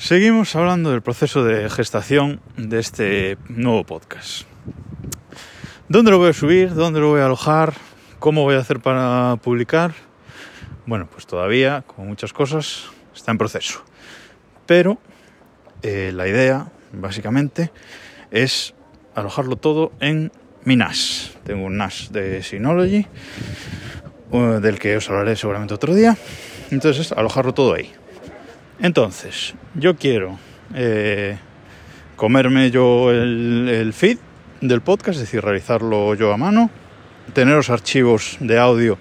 Seguimos hablando del proceso de gestación de este nuevo podcast. ¿Dónde lo voy a subir? ¿Dónde lo voy a alojar? ¿Cómo voy a hacer para publicar? Bueno, pues todavía, como muchas cosas, está en proceso. Pero eh, la idea, básicamente, es alojarlo todo en mi NAS. Tengo un NAS de Synology, uh, del que os hablaré seguramente otro día. Entonces, alojarlo todo ahí. Entonces, yo quiero eh, comerme yo el, el feed del podcast, es decir, realizarlo yo a mano, tener los archivos de audio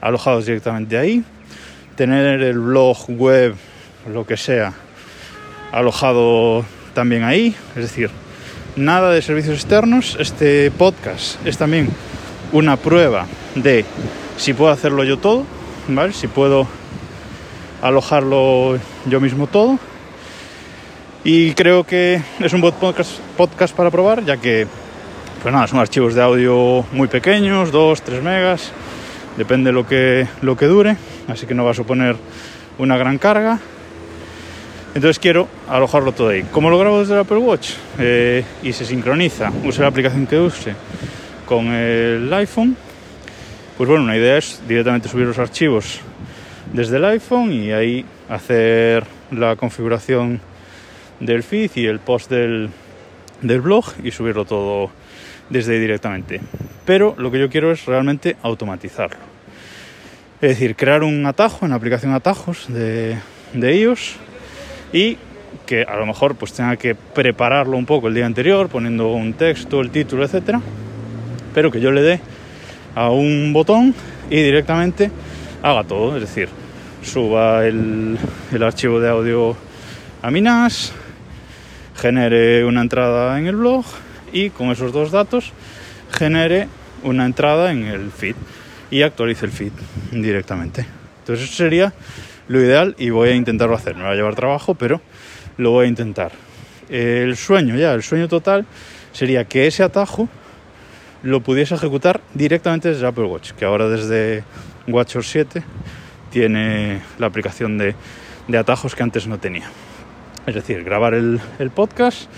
alojados directamente ahí, tener el blog web, lo que sea, alojado también ahí, es decir, nada de servicios externos. Este podcast es también una prueba de si puedo hacerlo yo todo, ¿vale? Si puedo alojarlo yo mismo todo. Y creo que es un podcast, para probar, ya que pues nada, son archivos de audio muy pequeños, 2, 3 megas, depende lo que, lo que dure, así que no va a suponer una gran carga. Entonces quiero alojarlo todo ahí. ¿Cómo lo grabo desde el Apple Watch? Eh, y se sincroniza, use la aplicación que use con el iPhone. Pues bueno, una idea es directamente subir los archivos desde el iPhone y ahí hacer la configuración del feed y el post del, del blog y subirlo todo desde ahí directamente. Pero lo que yo quiero es realmente automatizarlo. Es decir, crear un atajo en la aplicación atajos de, de iOS y que a lo mejor pues tenga que prepararlo un poco el día anterior poniendo un texto, el título, etcétera, pero que yo le dé a un botón y directamente haga todo, es decir, suba el, archivo de audio a mi NAS, genere una entrada en el blog y con esos dos datos genere una entrada en el feed y actualice el feed directamente. Entonces eso sería lo ideal y voy a intentarlo hacer. Me va a llevar trabajo, pero lo voy a intentar. El sueño ya, el sueño total sería que ese atajo lo pudiese ejecutar directamente desde Apple Watch, que ahora desde WatchOS 7 tiene la aplicación de, de, atajos que antes no tenía. Es decir, grabar el, el, podcast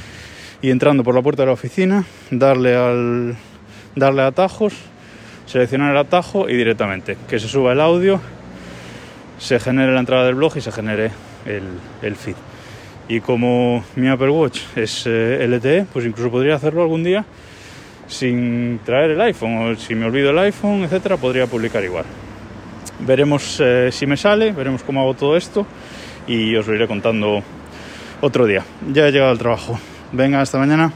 y entrando por la puerta de la oficina, darle, al, darle a atajos, seleccionar el atajo y directamente que se suba el audio, se genere la entrada del blog y se genere el, el feed. Y como mi Apple Watch es eh, LTE, pues incluso podría hacerlo algún día sin traer el iPhone o si me olvido el iPhone, etcétera, podría publicar igual. Veremos eh, si me sale, veremos cómo hago todo esto y os lo iré contando otro día. Ya he llegado al trabajo. Venga, hasta mañana.